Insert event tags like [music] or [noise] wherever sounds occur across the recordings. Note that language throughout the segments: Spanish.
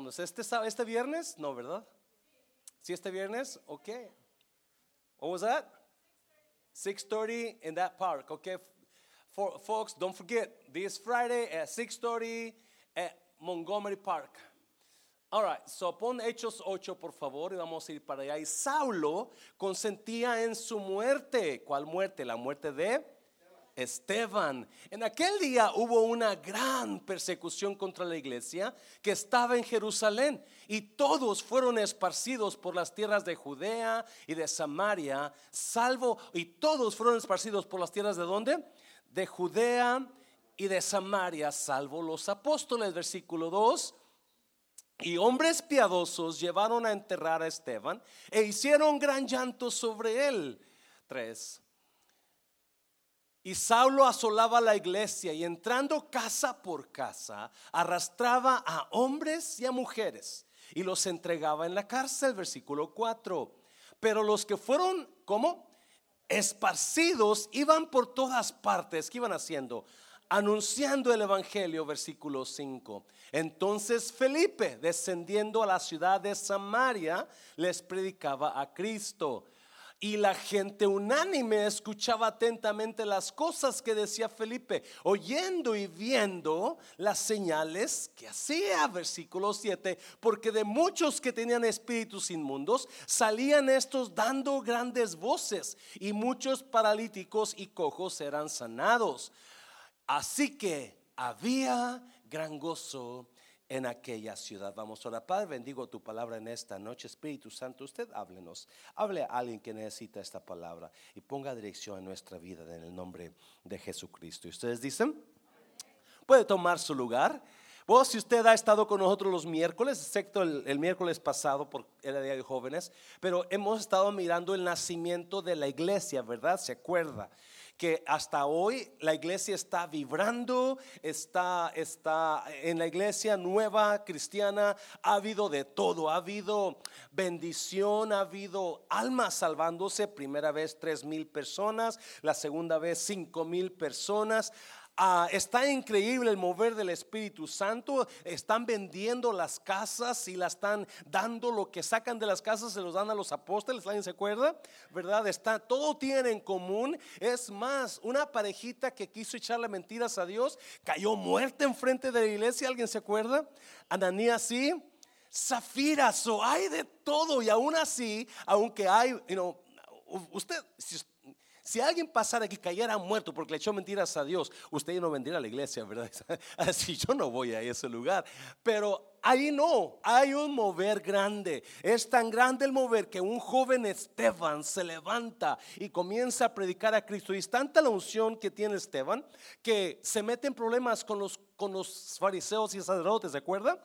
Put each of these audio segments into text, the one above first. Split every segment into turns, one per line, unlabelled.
¿Cuándo es este, este viernes? No, ¿verdad? ¿Sí este viernes? Okay. What was that? 6:30 in that park. Okay. For folks, don't forget this Friday at 6:30 at Montgomery Park. All right, so pon Hechos 8 por favor y vamos a ir para allá. Y Saulo consentía en su muerte. ¿Cuál muerte? La muerte de Esteban. En aquel día hubo una gran persecución contra la iglesia que estaba en Jerusalén y todos fueron esparcidos por las tierras de Judea y de Samaria, salvo, y todos fueron esparcidos por las tierras de dónde? De Judea y de Samaria, salvo los apóstoles, versículo 2. Y hombres piadosos llevaron a enterrar a Esteban e hicieron gran llanto sobre él. 3. Y Saulo asolaba la iglesia y entrando casa por casa, arrastraba a hombres y a mujeres y los entregaba en la cárcel, versículo 4. Pero los que fueron, ¿cómo? Esparcidos iban por todas partes. ¿Qué iban haciendo? Anunciando el Evangelio, versículo 5. Entonces Felipe, descendiendo a la ciudad de Samaria, les predicaba a Cristo. Y la gente unánime escuchaba atentamente las cosas que decía Felipe, oyendo y viendo las señales que hacía, versículo 7, porque de muchos que tenían espíritus inmundos salían estos dando grandes voces y muchos paralíticos y cojos eran sanados. Así que había gran gozo en aquella ciudad. Vamos a orar, Padre, bendigo tu palabra en esta noche. Espíritu Santo, usted háblenos. Hable a alguien que necesita esta palabra y ponga dirección en nuestra vida en el nombre de Jesucristo. ¿Y ustedes dicen? Puede tomar su lugar. Vos, si usted ha estado con nosotros los miércoles, excepto el, el miércoles pasado por el día de jóvenes, pero hemos estado mirando el nacimiento de la iglesia, ¿verdad? ¿Se acuerda? Que hasta hoy la iglesia está vibrando, está, está en la iglesia nueva cristiana, ha habido de todo, ha habido bendición, ha habido almas salvándose, primera vez tres mil personas, la segunda vez cinco mil personas. Ah, está increíble el mover del Espíritu Santo. Están vendiendo las casas y la están dando lo que sacan de las casas, se los dan a los apóstoles. ¿Alguien se acuerda? ¿Verdad? Está, todo tiene en común. Es más, una parejita que quiso echarle mentiras a Dios cayó muerta enfrente de la iglesia. ¿Alguien se acuerda? Ananías sí. Zafira, so hay de todo y aún así, aunque hay, you know, usted, si, si alguien pasara que cayera muerto porque le echó mentiras a Dios, usted no vendría a la iglesia, ¿verdad? [laughs] Así yo no voy a ese lugar. Pero ahí no, hay un mover grande. Es tan grande el mover que un joven Esteban se levanta y comienza a predicar a Cristo. Y es tanta la unción que tiene Esteban que se mete en problemas con los, con los fariseos y sacerdotes, ¿de acuerdo?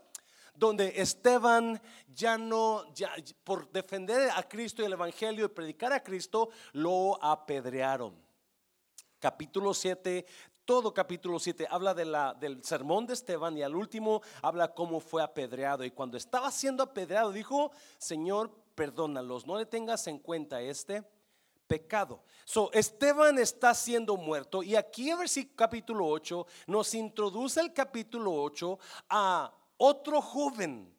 Donde Esteban ya no, ya, por defender a Cristo y el Evangelio y predicar a Cristo, lo apedrearon. Capítulo 7, todo capítulo 7 habla de la, del sermón de Esteban y al último habla cómo fue apedreado. Y cuando estaba siendo apedreado dijo, Señor, perdónalos, no le tengas en cuenta este pecado. So, Esteban está siendo muerto y aquí en versículo capítulo 8 nos introduce el capítulo 8 a otro joven.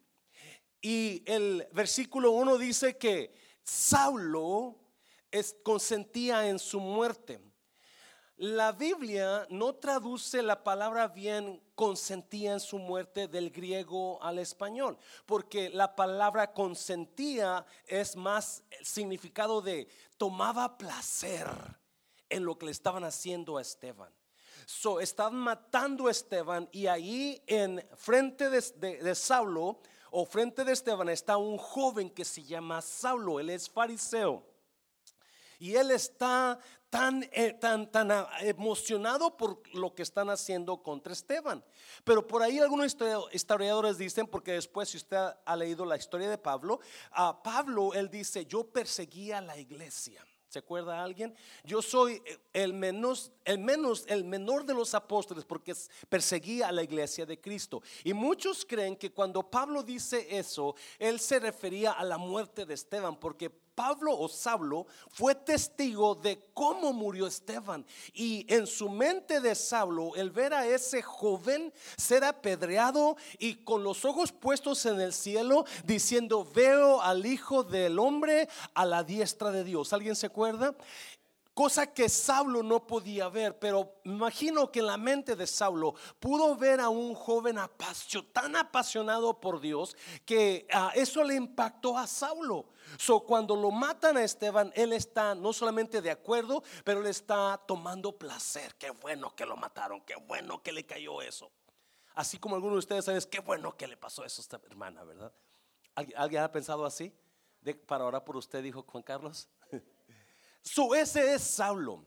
Y el versículo 1 dice que Saulo consentía en su muerte. La Biblia no traduce la palabra bien consentía en su muerte del griego al español, porque la palabra consentía es más el significado de tomaba placer en lo que le estaban haciendo a Esteban. So, estaban matando a Esteban y ahí en frente de, de, de, Saulo o frente de Esteban está un joven que se llama Saulo, él es fariseo. Y él está tan, eh, tan, tan emocionado por lo que están haciendo contra Esteban. Pero por ahí algunos historiadores dicen, porque después si usted ha leído la historia de Pablo, a Pablo él dice, yo perseguía la iglesia. ¿Se acuerda alguien? Yo soy el menos, el menos, el menor de los apóstoles porque perseguía a la iglesia de Cristo. Y muchos creen que cuando Pablo dice eso, él se refería a la muerte de Esteban, porque Pablo o Saulo fue testigo de cómo murió Esteban. Y en su mente de Saulo, el ver a ese joven ser apedreado y con los ojos puestos en el cielo, diciendo, veo al Hijo del Hombre a la diestra de Dios. ¿Alguien se acuerda? Cosa que Saulo no podía ver, pero imagino que en la mente de Saulo pudo ver a un joven apasionado, tan apasionado por Dios que ah, eso le impactó a Saulo. So, cuando lo matan a Esteban, él está no solamente de acuerdo, pero le está tomando placer. Qué bueno que lo mataron, qué bueno que le cayó eso. Así como algunos de ustedes saben, qué bueno que le pasó eso a esta hermana, ¿verdad? ¿Alguien, ha pensado así? para orar por usted, dijo Juan Carlos. So, ese es Saulo.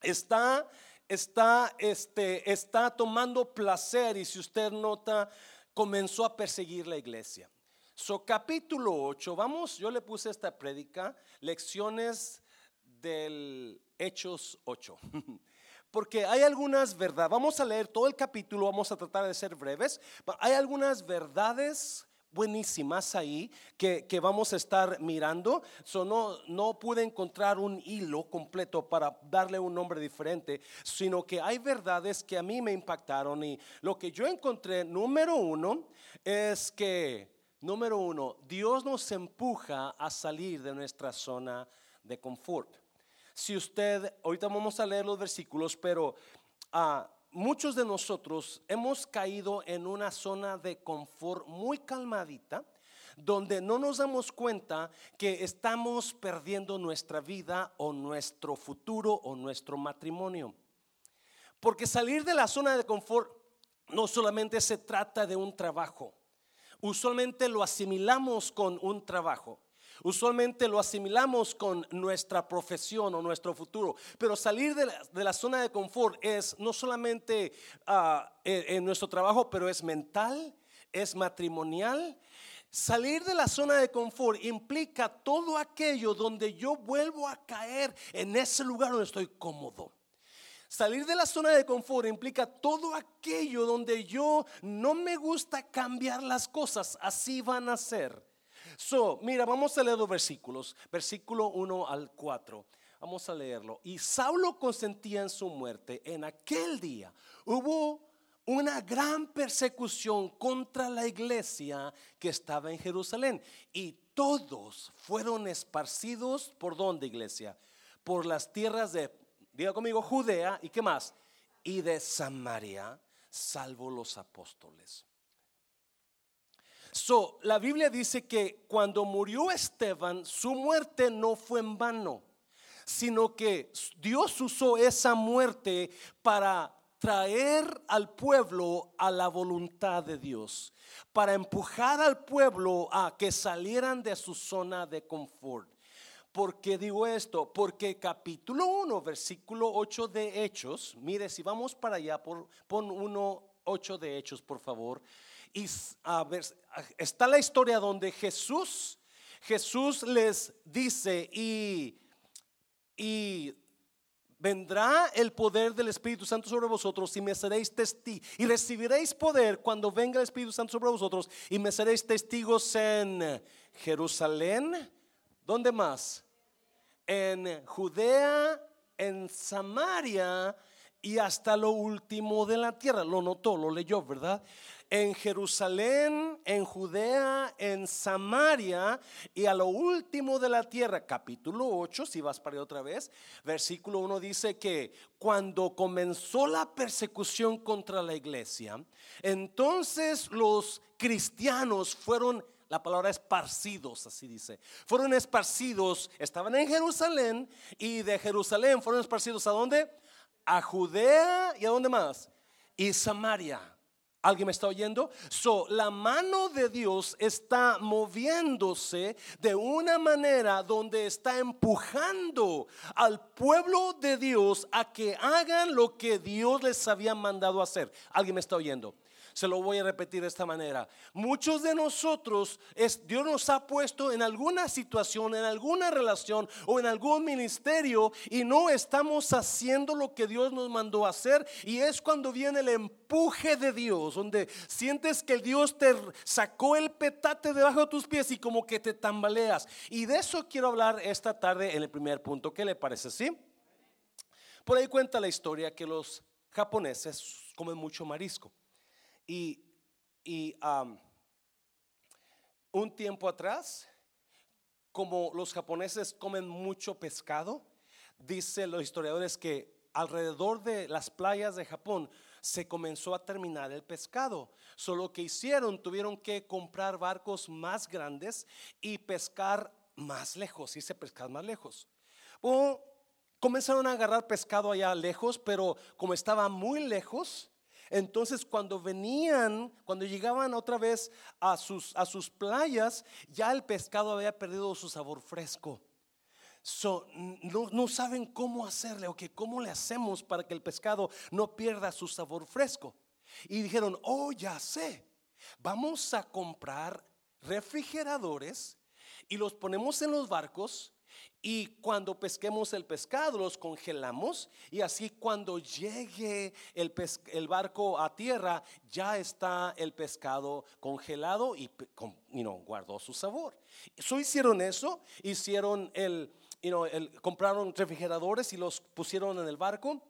Está, está, este, está tomando placer y si usted nota, comenzó a perseguir la iglesia. So, capítulo 8, vamos, yo le puse esta prédica, lecciones del Hechos 8. [laughs] Porque hay algunas verdades, vamos a leer todo el capítulo, vamos a tratar de ser breves, hay algunas verdades buenísimas ahí que, vamos a estar mirando. So, no, pude encontrar un hilo completo para darle un nombre diferente, sino que hay verdades que a mí me impactaron y lo que yo encontré, número uno, es que, número uno, Dios nos empuja a salir de nuestra zona de confort. Si usted, ahorita vamos a leer los versículos, pero... ah, muchos de nosotros hemos caído en una zona de confort muy calmadita, donde no nos damos cuenta que estamos perdiendo nuestra vida o nuestro futuro o nuestro matrimonio. Porque salir de la zona de confort no solamente se trata de un trabajo, usualmente lo asimilamos con un trabajo. Usualmente lo asimilamos con nuestra profesión o nuestro futuro, pero salir de la, zona de confort es no solamente ah, en, nuestro trabajo, pero es mental, es matrimonial. Salir de la zona de confort implica todo aquello donde yo vuelvo a caer en ese lugar donde estoy cómodo. Salir de la zona de confort implica todo aquello donde yo no me gusta cambiar las cosas, así van a ser. So, mira, vamos a leer los versículos, versículo 1 al 4. Vamos a leerlo. Y Saulo consentía en su muerte. En aquel día hubo una gran persecución contra la iglesia que estaba en Jerusalén. Y todos fueron esparcidos por dónde, iglesia? Por las tierras de, diga conmigo, Judea y qué más? Y de Samaria, salvo los apóstoles. So, la Biblia dice que cuando murió Esteban, su muerte no fue en vano, sino que Dios usó esa muerte para traer al pueblo a la voluntad de Dios, para empujar al pueblo a que salieran de su zona de confort. ¿Por qué digo esto? Porque capítulo 1, versículo 8 de Hechos, mire, si vamos para allá, por, pon 1, 8 de Hechos, por favor. Está la historia donde Jesús, Jesús les dice y, y vendrá el poder del Espíritu Santo sobre vosotros y me seréis testigos y recibiréis poder cuando venga el Espíritu Santo sobre vosotros y me seréis testigos en Jerusalén, ¿dónde más? En Judea, en Samaria y hasta lo último de la tierra. Lo notó, lo leyó, ¿verdad? En Jerusalén, en Judea, en Samaria y a lo último de la tierra. Capítulo 8, si vas para otra vez, versículo 1 dice que cuando comenzó la persecución contra la iglesia, entonces los cristianos fueron la palabra esparcidos, así dice. Fueron esparcidos, estaban en Jerusalén y de Jerusalén fueron esparcidos a dónde? A Judea y a dónde más? Y Samaria. ¿Alguien me está oyendo? So, la mano de Dios está moviéndose de una manera donde está empujando al pueblo de Dios a que hagan lo que Dios les había mandado hacer. ¿Alguien me está oyendo? Se lo voy a repetir de esta manera. Muchos de nosotros, Dios nos ha puesto en alguna situación, en alguna relación o en algún ministerio y no estamos haciendo lo que Dios nos mandó a hacer. Y es cuando viene el empuje de Dios, donde sientes que Dios te sacó el petate debajo de tus pies y como que te tambaleas. Y de eso quiero hablar esta tarde en el primer punto. ¿Qué le parece? ¿Sí? Por ahí cuenta la historia que los japoneses comen mucho marisco. Y, un tiempo atrás, como los japoneses comen mucho pescado, dicen los historiadores que alrededor de las playas de Japón se comenzó a terminar el pescado. Solo que hicieron, tuvieron que comprar barcos más grandes y pescar más lejos, se pescar más lejos. O comenzaron a agarrar pescado allá lejos, pero como estaba muy lejos, entonces cuando venían, cuando llegaban otra vez a sus, a sus playas, ya el pescado había perdido su sabor fresco. no, saben cómo hacerle o que cómo le hacemos para que el pescado no pierda su sabor fresco. Y dijeron, oh, ya sé, vamos a comprar refrigeradores y los ponemos en los barcos y cuando pesquemos el pescado, los congelamos y así cuando llegue el, el barco a tierra, ya está el pescado congelado y guardó su sabor. Eso hicieron eso, hicieron el, compraron refrigeradores y los pusieron en el barco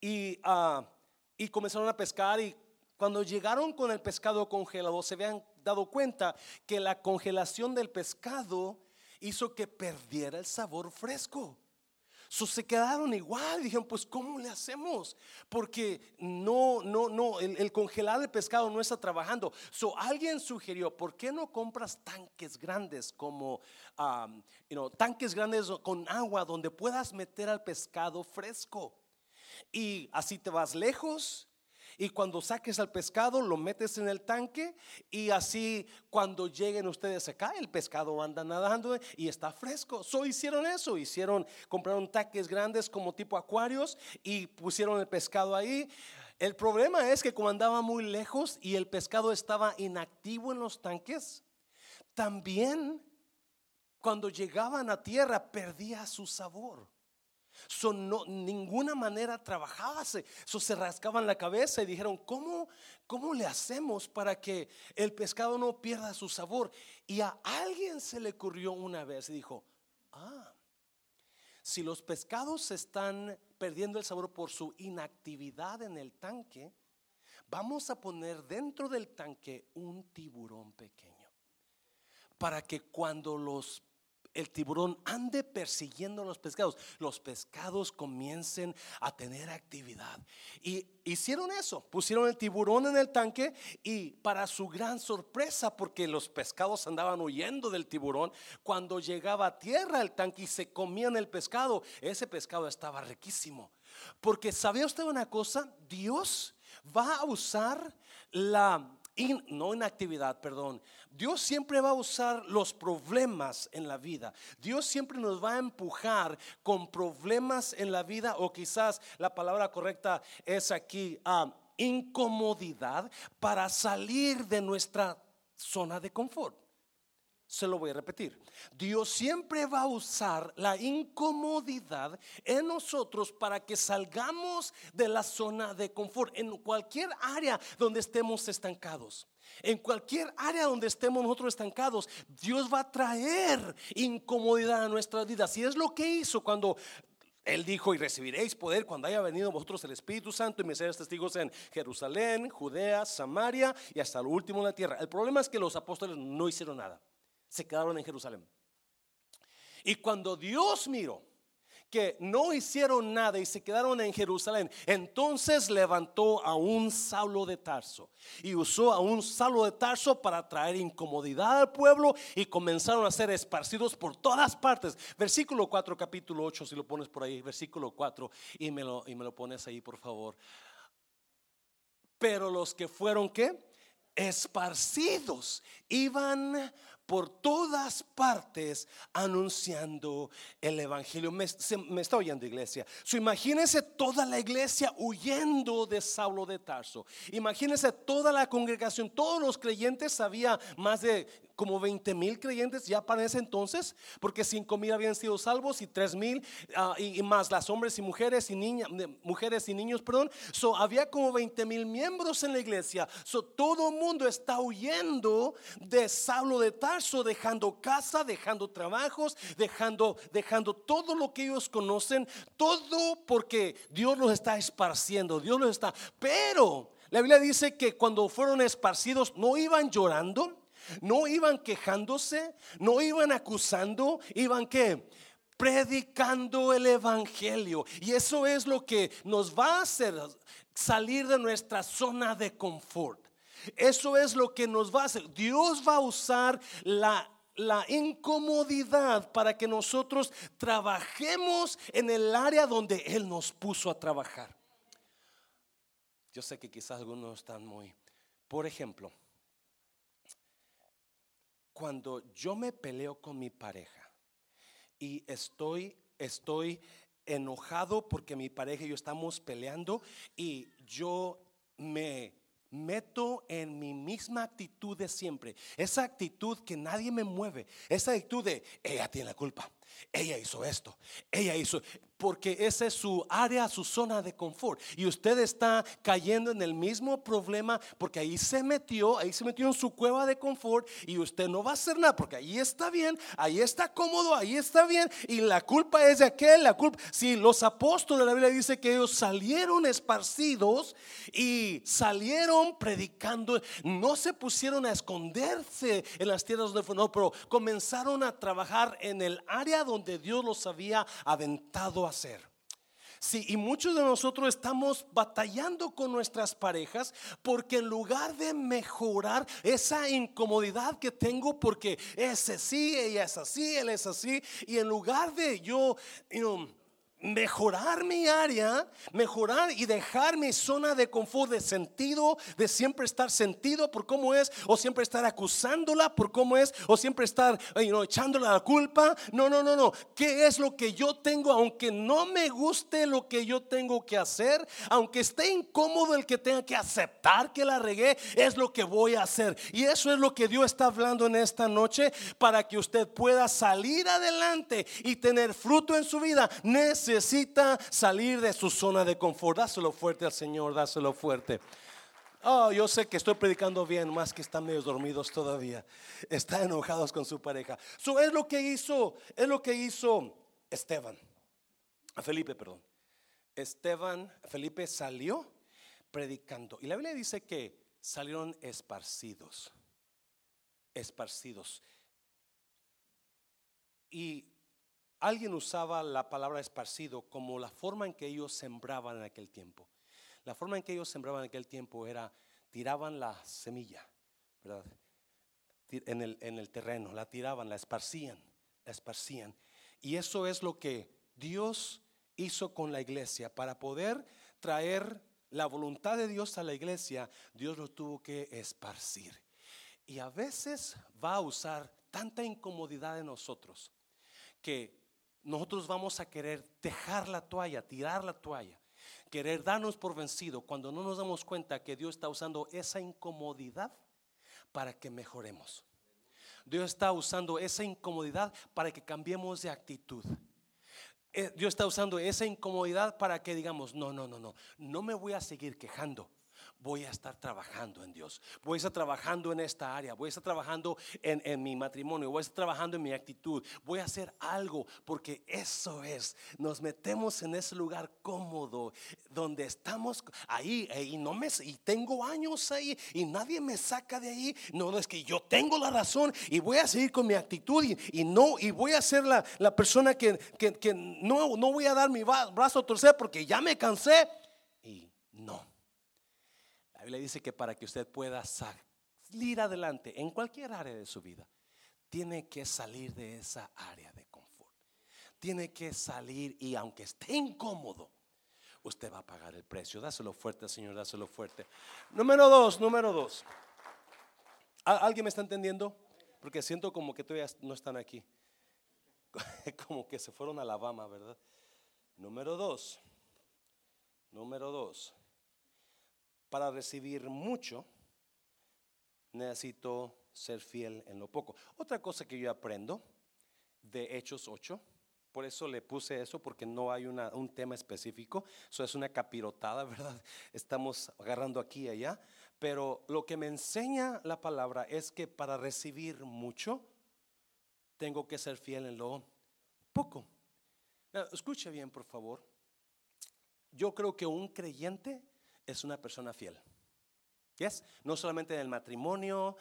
y, ah, y comenzaron a pescar y cuando llegaron con el pescado congelado se habían dado cuenta que la congelación del pescado hizo que perdiera el sabor fresco. So, se quedaron igual, dijeron, pues ¿cómo le hacemos? Porque no, no, no, el, congelar el pescado no está trabajando. So, alguien sugirió, ¿por qué no compras tanques grandes como, um, tanques grandes con agua donde puedas meter al pescado fresco? Y así te vas lejos y cuando saques al pescado lo metes en el tanque y así cuando lleguen ustedes acá el pescado anda nadando y está fresco. So hicieron eso, hicieron, compraron tanques grandes como tipo acuarios y pusieron el pescado ahí. El problema es que como andaba muy lejos y el pescado estaba inactivo en los tanques, también cuando llegaban a tierra perdía su sabor. Son no, ninguna manera trabajaba, se, se rascaban la cabeza y dijeron, ¿cómo, ¿cómo le hacemos para que el pescado no pierda su sabor? Y a alguien se le ocurrió una vez y dijo, ah, si los pescados están perdiendo el sabor por su inactividad en el tanque, vamos a poner dentro del tanque un tiburón pequeño para que cuando los el tiburón ande persiguiendo los pescados, los pescados comiencen a tener actividad. Y hicieron eso, pusieron el tiburón en el tanque y para su gran sorpresa, porque los pescados andaban huyendo del tiburón, cuando llegaba a tierra el tanque y se comían el pescado, ese pescado estaba riquísimo. Porque sabía usted una cosa, Dios va a usar la no inactividad, perdón. Dios siempre va a usar los problemas en la vida. Dios siempre nos va a empujar con problemas en la vida o quizás la palabra correcta es aquí ah, incomodidad para salir de nuestra zona de confort. Se lo voy a repetir. Dios siempre va a usar la incomodidad en nosotros para que salgamos de la zona de confort en cualquier área donde estemos estancados. En cualquier área donde estemos nosotros estancados, Dios va a traer incomodidad a nuestra vida. Si es lo que hizo cuando él dijo, y recibiréis poder cuando haya venido vosotros el Espíritu Santo y me seréis testigos en Jerusalén, Judea, Samaria y hasta lo último en la tierra. El problema es que los apóstoles no hicieron nada se quedaron en Jerusalén. Y cuando Dios miró que no hicieron nada y se quedaron en Jerusalén, entonces levantó a un Saulo de Tarso y usó a un Saulo de Tarso para traer incomodidad al pueblo y comenzaron a ser esparcidos por todas partes. Versículo 4, capítulo 8, si lo pones por ahí, versículo 4 y me lo, y me lo pones ahí, por favor. Pero los que fueron, ¿qué? Esparcidos, iban por todas partes anunciando el Evangelio. Me, está oyendo iglesia. So, imagínense toda la iglesia huyendo de Saulo de Tarso. Imagínense toda la congregación, todos los creyentes, había más de como 20 mil creyentes ya para ese entonces, porque 5 mil habían sido salvos y 3 mil ah, y, más las hombres y mujeres y niñas, mujeres y niños, perdón. So, había como 20 mil miembros en la iglesia. So, todo el mundo está huyendo de Saulo de Tarso, dejando casa, dejando trabajos, dejando, dejando todo lo que ellos conocen, todo porque Dios los está esparciendo, Dios los está. Pero la Biblia dice que cuando fueron esparcidos no iban llorando no iban quejándose, no iban acusando, iban que predicando el evangelio. Y eso es lo que nos va a hacer salir de nuestra zona de confort. Eso es lo que nos va a hacer. Dios va a usar la la incomodidad para que nosotros trabajemos en el área donde Él nos puso a trabajar. Yo sé que quizás algunos están muy, por ejemplo, cuando yo me peleo con mi pareja y estoy, estoy enojado porque mi pareja y yo estamos peleando y yo me meto en mi misma actitud de siempre, esa actitud que nadie me mueve, esa actitud de ella tiene la culpa, ella hizo esto, ella hizo, porque esa es su área, su zona de confort. Y usted está cayendo en el mismo problema porque ahí se metió, ahí se metió en su cueva de confort y usted no va a hacer nada porque ahí está bien, ahí está cómodo, ahí está bien. Y la culpa es de aquel, la culpa. Si los apóstoles de la Biblia dice que ellos salieron esparcidos y salieron predicando, no se pusieron a esconderse en las tierras donde fue, no, pero comenzaron a trabajar en el área donde Dios los había aventado hacer. Sí, y muchos de nosotros estamos batallando con nuestras parejas porque en lugar de mejorar esa incomodidad que tengo porque ese sí, ella es así, él es así, y en lugar de yo mejorar mi área, mejorar y dejar mi zona de confort, de sentido, de siempre estar sentido por cómo es, o siempre estar acusándola por cómo es, o siempre estar you echándole la culpa. No, no, no, no. ¿Qué es lo que yo tengo? Aunque no me guste lo que yo tengo que hacer, aunque esté incómodo el que tenga que aceptar que la regué, es lo que voy a hacer. Y eso es lo que Dios está hablando en esta noche para que usted pueda salir adelante y tener fruto en su vida salir de su zona de confort. Dáselo fuerte al Señor, dáselo fuerte. Oh, yo sé que estoy predicando bien, más que están medio dormidos todavía. Están enojados con su pareja. Eso es lo que hizo, es lo que hizo Esteban. Felipe, perdón. Esteban, Felipe salió predicando. Y la Biblia dice que salieron esparcidos. Esparcidos. Y alguien usaba la palabra esparcido como la forma en que ellos sembraban en aquel tiempo. La forma en que ellos sembraban en aquel tiempo era tiraban la semilla, ¿verdad? En el, en el terreno, la tiraban, la esparcían, la esparcían. Y eso es lo que Dios hizo con la iglesia. Para poder traer la voluntad de Dios a la iglesia, Dios lo tuvo que esparcir. Y a veces va a usar tanta incomodidad en nosotros que nosotros vamos a querer dejar la toalla, tirar la toalla, querer darnos por vencido cuando no nos damos cuenta que Dios está usando esa incomodidad para que mejoremos. Dios está usando esa incomodidad para que cambiemos de actitud. Eh, Dios está usando esa incomodidad para que digamos, no, no, no, no, no me voy a seguir quejando voy a estar trabajando en Dios. Voy a estar trabajando en esta área. Voy a estar trabajando en, mi matrimonio. Voy a estar trabajando en mi actitud. Voy a hacer algo porque eso es. Nos metemos en ese lugar cómodo donde estamos ahí y no me y tengo años ahí y nadie me saca de ahí. No, es que yo tengo la razón y voy a seguir con mi actitud y, no y voy a ser la, persona que, no, no voy a dar mi brazo a torcer porque ya me cansé. Y no le dice que para que usted pueda salir adelante en cualquier área de su vida, tiene que salir de esa área de confort. Tiene que salir y aunque esté incómodo, usted va a pagar el precio. Dáselo fuerte, Señor, dáselo fuerte. Número dos, número dos. ¿Alguien me está entendiendo? Porque siento como que todavía no están aquí. [laughs] Como que se fueron a Alabama, ¿verdad? Número dos. Número dos. Para recibir mucho, necesito ser fiel en lo poco. Otra cosa que yo aprendo de Hechos 8, por eso le puse eso, porque no hay un tema específico, eso es una capirotada, [laughs] ¿verdad? Estamos agarrando aquí y allá, pero lo que me enseña la palabra es que para recibir mucho, tengo que ser fiel en lo poco. escuche bien, por favor. Yo creo que un creyente es una persona fiel. Yes? No solamente en el matrimonio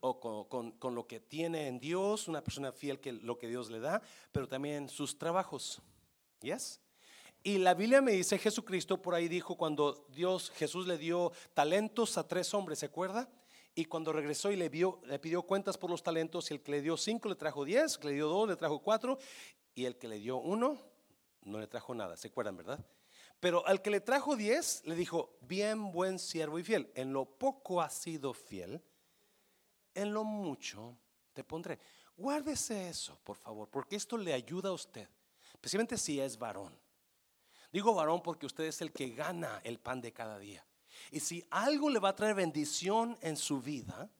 o con, lo que tiene en Dios, una persona fiel que lo que Dios le da, pero también en sus trabajos. Yes? Y la Biblia me dice, Jesucristo por ahí dijo cuando Dios, Jesús le dio talentos a tres hombres, ¿se acuerda? Y cuando regresó y le, le pidió cuentas por los talentos, y el que le dio cinco le trajo diez, el que le dio dos le trajo cuatro, y el que le dio uno no le trajo nada, ¿se acuerdan, verdad? Pero al que le trajo diez, le dijo, bien buen siervo y fiel, en lo poco has sido fiel, en lo mucho te pondré. Guárdese eso, por favor, porque esto le ayuda a usted, especialmente si es varón. Digo varón porque usted es el que gana el pan de cada día. Y si algo le va a traer bendición en su vida,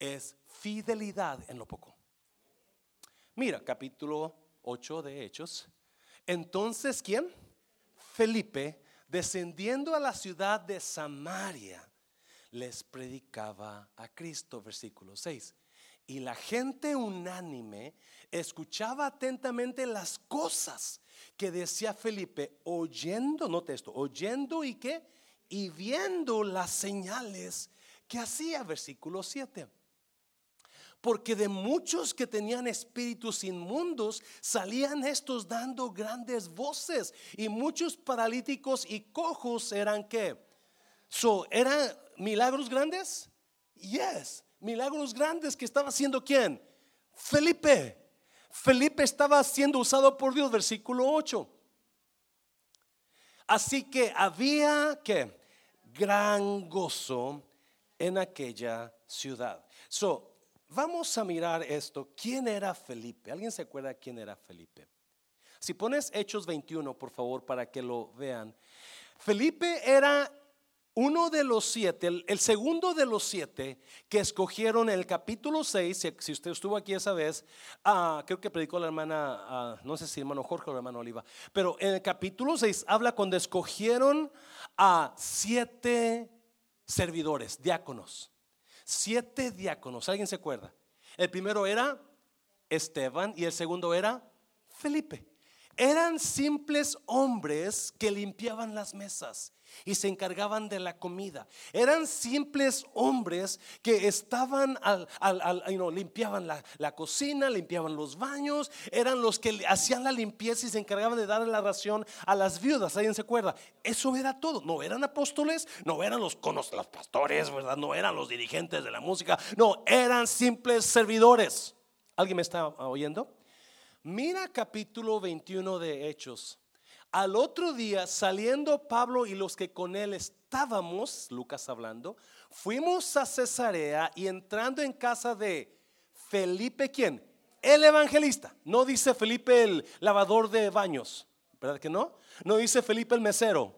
es fidelidad en lo poco. Mira, capítulo 8 de Hechos. Entonces, ¿quién? Felipe, descendiendo a la ciudad de Samaria, les predicaba a Cristo, versículo 6. Y la gente unánime escuchaba atentamente las cosas que decía Felipe, oyendo, note esto, oyendo y qué, y viendo las señales que hacía, versículo 7 porque de muchos que tenían espíritus inmundos salían estos dando grandes voces y muchos paralíticos y cojos eran que so eran milagros grandes yes milagros grandes que estaba haciendo quién Felipe. Felipe estaba siendo usado por Dios versículo 8 así que había que gran gozo en aquella ciudad. So Vamos a mirar esto. ¿Quién era Felipe? ¿Alguien se acuerda quién era Felipe? Si pones Hechos 21, por favor, para que lo vean. Felipe era uno de los siete, el, segundo de los siete que escogieron en el capítulo 6, si, usted estuvo aquí esa vez, ah, creo que predicó la hermana, ah, no sé si hermano Jorge o hermano Oliva, pero en el capítulo 6 habla cuando escogieron a siete servidores, diáconos siete diáconos. ¿Alguien se acuerda? El primero era Esteban y el segundo era Felipe. Eran simples hombres que limpiaban las mesas y se encargaban de la comida. Eran simples hombres que estaban al, limpiaban la, cocina, limpiaban los baños, eran los que hacían la limpieza y se encargaban de darle la ración a las viudas. ¿Alguien se acuerda? Eso era todo. No eran apóstoles, no eran los, los pastores, ¿verdad? No eran los dirigentes de la música, no, eran simples servidores. ¿Alguien me está oyendo? Mira capítulo 21 de Hechos. Al otro día, saliendo Pablo y los que con él estábamos, Lucas hablando, fuimos a Cesarea y entrando en casa de Felipe, ¿quién? El evangelista. No dice Felipe el lavador de baños, ¿verdad que no? No dice Felipe el mesero.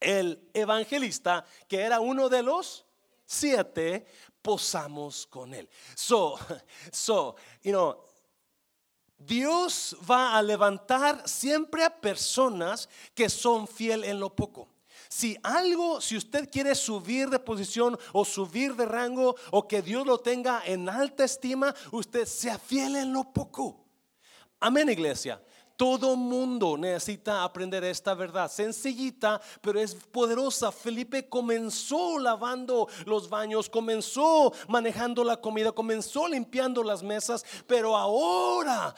El evangelista, que era uno de los siete, posamos con él. So, [laughs] so, you know, Dios va a levantar siempre a personas que son fiel en lo poco. Si algo, si usted quiere subir de posición o subir de rango o que Dios lo tenga en alta estima, usted sea fiel en lo poco. Amén, iglesia. Todo mundo necesita aprender esta verdad, sencillita, pero es poderosa. Felipe comenzó lavando los baños, comenzó manejando la comida, comenzó limpiando las mesas, pero ahora,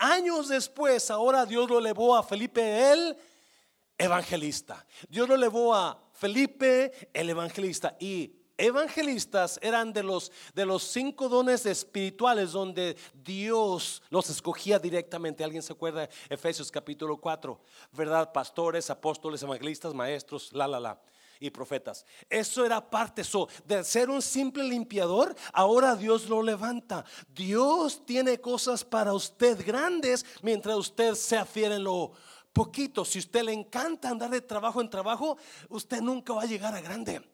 años después, ahora Dios lo elevó a Felipe el evangelista. Dios lo elevó a Felipe el evangelista y evangelistas eran de los, de los cinco dones espirituales donde Dios los escogía directamente. ¿Alguien se acuerda? Efesios capítulo 4, ¿verdad? Pastores, apóstoles, evangelistas, maestros, la, la, la. y profetas. Eso era parte so, de ser un simple limpiador. Ahora Dios lo levanta. Dios tiene cosas para usted grandes mientras usted se fiel en lo poquito. Si usted le encanta andar de trabajo en trabajo, usted nunca va a llegar a grande.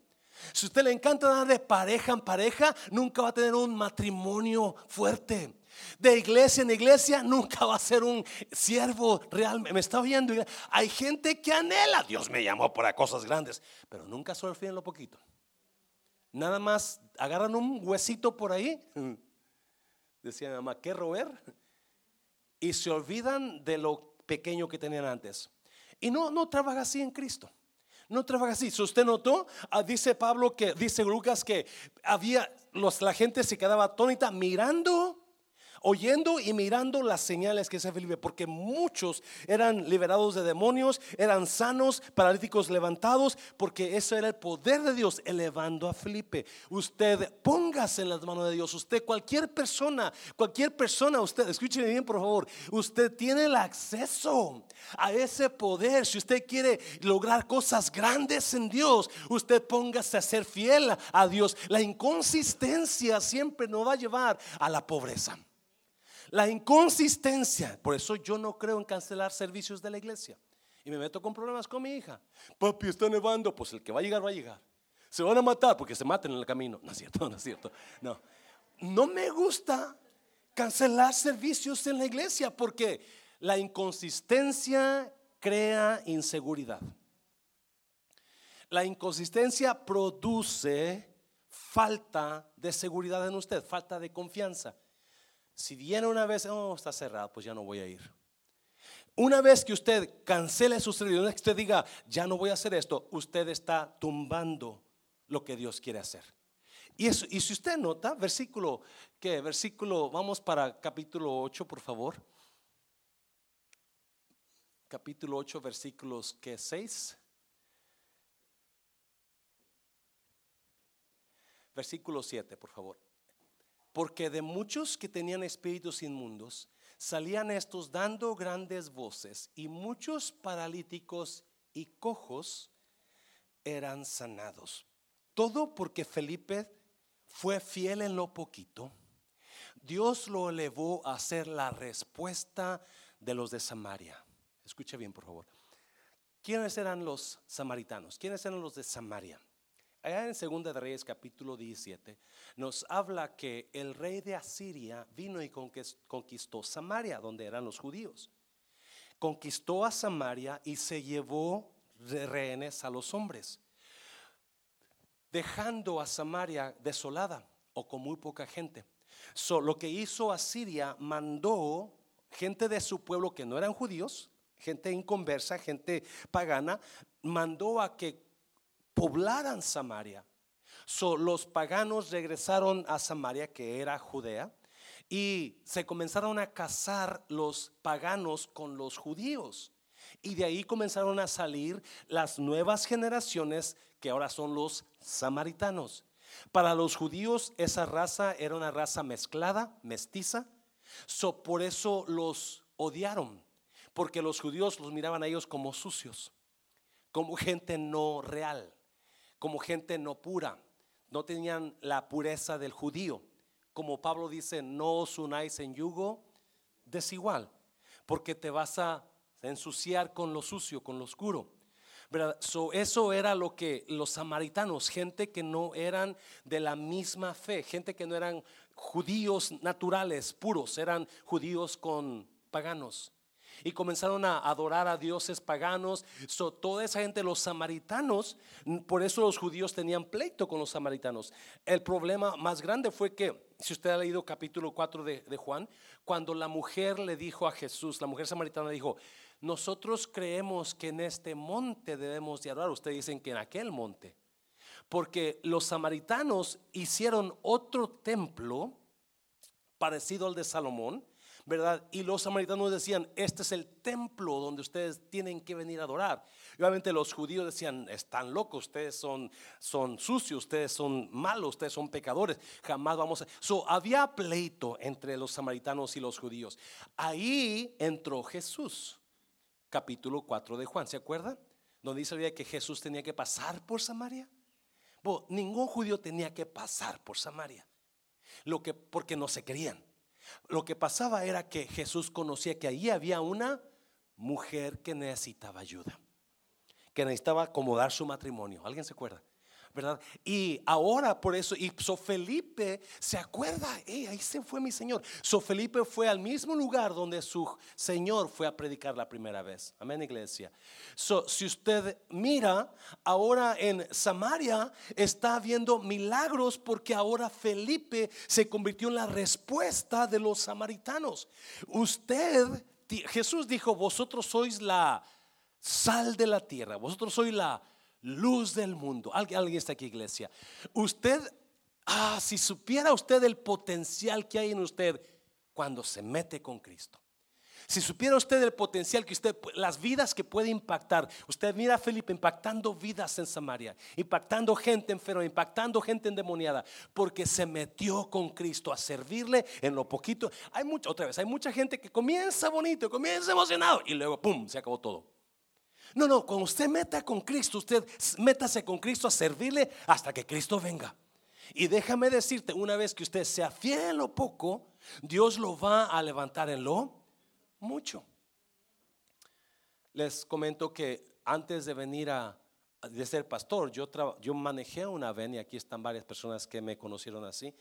Si usted le encanta andar de pareja en pareja, nunca va a tener un matrimonio fuerte. De iglesia en iglesia [laughs] nunca va a ser un siervo real. Me está oyendo. Hay gente que anhela. Dios me llamó para cosas grandes, pero nunca en lo poquito. Nada más agarran un huesito por ahí. [laughs] Decía mi mamá, ¿qué roer? Y se olvidan de lo pequeño que tenían antes. Y no, no trabaja así en Cristo. No trabaja así. Si usted notó, ah, dice Pablo que, dice Lucas que había, los, la gente se quedaba atónita mirando oyendo y mirando las señales que se Felipe, porque muchos eran liberados de demonios, eran sanos, paralíticos levantados, porque eso era el poder de Dios elevando a Felipe. Usted póngase en las manos de Dios, usted, cualquier persona, cualquier persona, usted, escúcheme bien por favor, usted tiene el acceso a ese poder. Si usted quiere lograr cosas grandes en Dios, usted póngase a ser fiel a Dios. La inconsistencia siempre nos va a llevar a la pobreza. La inconsistencia. Por eso yo no creo en cancelar servicios de la iglesia. Y me meto con problemas con mi hija. Papi, está nevando. Pues el que va a llegar, va a llegar. Se van a matar porque se maten en el camino. No es cierto, no es cierto. No. No me gusta cancelar servicios en la iglesia porque la inconsistencia crea inseguridad. La inconsistencia produce falta de seguridad en usted, falta de confianza. Si viene una vez, oh, está cerrado, pues ya no voy a ir. Una vez que usted cancele sus reuniones, que usted diga, ya no voy a hacer esto, usted está tumbando lo que Dios quiere hacer. Y, eso, y si usted nota, versículo, ¿qué? Versículo, vamos para capítulo 8, por favor. Capítulo 8, versículos que 6. Versículo 7, por favor. Porque de muchos que tenían espíritus inmundos, salían estos dando grandes voces y muchos paralíticos y cojos eran sanados. Todo porque Felipe fue fiel en lo poquito. Dios lo elevó a ser la respuesta de los de Samaria. Escuche bien, por favor. ¿Quiénes eran los samaritanos? ¿Quiénes eran los de Samaria? Allá en Segunda de Reyes capítulo 17 nos habla que el rey de Asiria vino y conquistó Samaria, donde eran los judíos. Conquistó a Samaria y se llevó de rehenes a los hombres, dejando a Samaria desolada o con muy poca gente. lo que hizo Asiria mandó gente de su pueblo que no eran judíos, gente inconversa, gente pagana, mandó a que poblaran Samaria. los paganos regresaron a Samaria, que era Judea, y se comenzaron a casar los paganos con los judíos. Y de ahí comenzaron a salir las nuevas generaciones que ahora son los samaritanos. Para los judíos esa raza era una raza mezclada, mestiza. So, por eso los odiaron, porque los judíos los miraban a ellos como sucios, como gente no real como gente no pura, no tenían la pureza del judío. Como Pablo dice, no os unáis en yugo desigual, porque te vas a ensuciar con lo sucio, con lo oscuro. eso era lo que los samaritanos, gente que no eran de la misma fe, gente que no eran judíos naturales, puros, eran judíos con paganos y comenzaron a adorar a dioses paganos. So, toda esa gente, los samaritanos, por eso los judíos tenían pleito con los samaritanos. El problema más grande fue que, si usted ha leído capítulo 4 de, de Juan, cuando la mujer le dijo a Jesús, la mujer samaritana dijo, nosotros creemos que en este monte debemos de adorar. Ustedes dicen que en aquel monte. Porque los samaritanos hicieron otro templo parecido al de Salomón, ¿verdad? Y los samaritanos decían, este es el templo donde ustedes tienen que venir a adorar. Y obviamente los judíos decían, están locos, ustedes son, son sucios, ustedes son malos, ustedes son pecadores, jamás vamos a... So, había pleito entre los samaritanos y los judíos. Ahí entró Jesús, capítulo 4 de Juan, ¿se acuerdan? donde dice que Jesús tenía que pasar por Samaria. Ningún judío tenía que pasar por Samaria, lo que porque no se querían. Lo que pasaba era que Jesús conocía que allí había una mujer que necesitaba ayuda, que necesitaba acomodar su matrimonio. ¿Alguien se acuerda? ¿Verdad? Y ahora por eso, y So Felipe se acuerda, ahí se fue mi Señor. So Felipe fue al mismo lugar donde su Señor fue a predicar la primera vez. Amén, iglesia. So, si usted mira, ahora en Samaria está habiendo milagros porque ahora Felipe se convirtió en la respuesta de los samaritanos. Usted, Jesús dijo, vosotros sois la sal de la tierra, vosotros sois la luz del mundo. ¿Alguien, está aquí, iglesia. Usted, ah, si supiera usted el potencial que hay en usted cuando se mete con Cristo. Si supiera usted el potencial que usted, las vidas que puede impactar. Usted mira a Felipe impactando vidas en Samaria, impactando gente enferma, impactando gente endemoniada, porque se metió con Cristo a servirle en lo poquito. Hay mucha, otra vez, hay mucha gente que comienza bonito, comienza emocionado y luego, ¡pum!, se acabó todo. No, no, cuando usted meta con Cristo, usted métase con Cristo a servirle hasta que Cristo venga. Y déjame decirte, una vez que usted sea fiel en lo poco, Dios lo va a levantar en lo mucho. Les comento que antes de venir a, de ser pastor, yo, yo manejé una ven y aquí están varias personas que me conocieron así.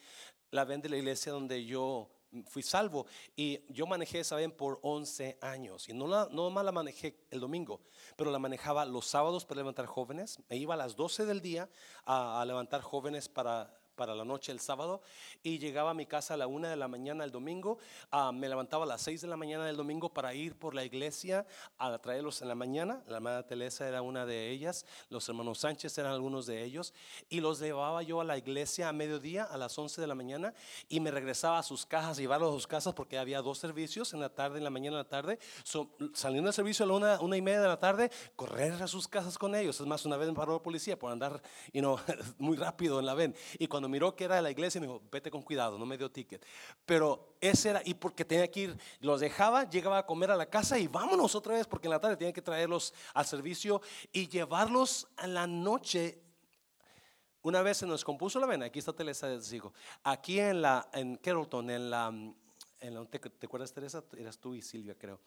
La ven de la iglesia donde yo fui salvo. Y yo manejé esa ven por 11 años. Y no, la, no más la manejé el domingo, pero la manejaba los sábados para levantar jóvenes. Me iba a las 12 del día a, a levantar jóvenes para para la noche el sábado y llegaba a mi casa a la una de la mañana el domingo. Ah, me levantaba a las seis de la mañana del domingo para ir por la iglesia a traerlos en la mañana. La hermana Teresa era una de ellas, los hermanos Sánchez eran algunos de ellos y los llevaba yo a la iglesia a mediodía a las once de la mañana y me regresaba a sus casas, llevarlos a sus casas porque había dos servicios en la tarde, en la mañana, en la tarde. saliendo del servicio a la una, una y media de la tarde, correr a sus casas con ellos. Es más, una vez me paró la policía por andar you know, [laughs] muy rápido en la ven y cuando miró que era de la iglesia, me dijo, vete con cuidado, no me dio ticket. Pero ese era, y porque tenía que ir, los dejaba, llegaba a comer a la casa y vámonos otra vez, porque en la tarde tenía que traerlos al servicio y llevarlos a la noche. Una vez se nos compuso la vena, aquí está Teresa, les digo, aquí en la, en Carrollton, en la, en la ¿te, acuerdas Teresa? Eras tú y Silvia, creo.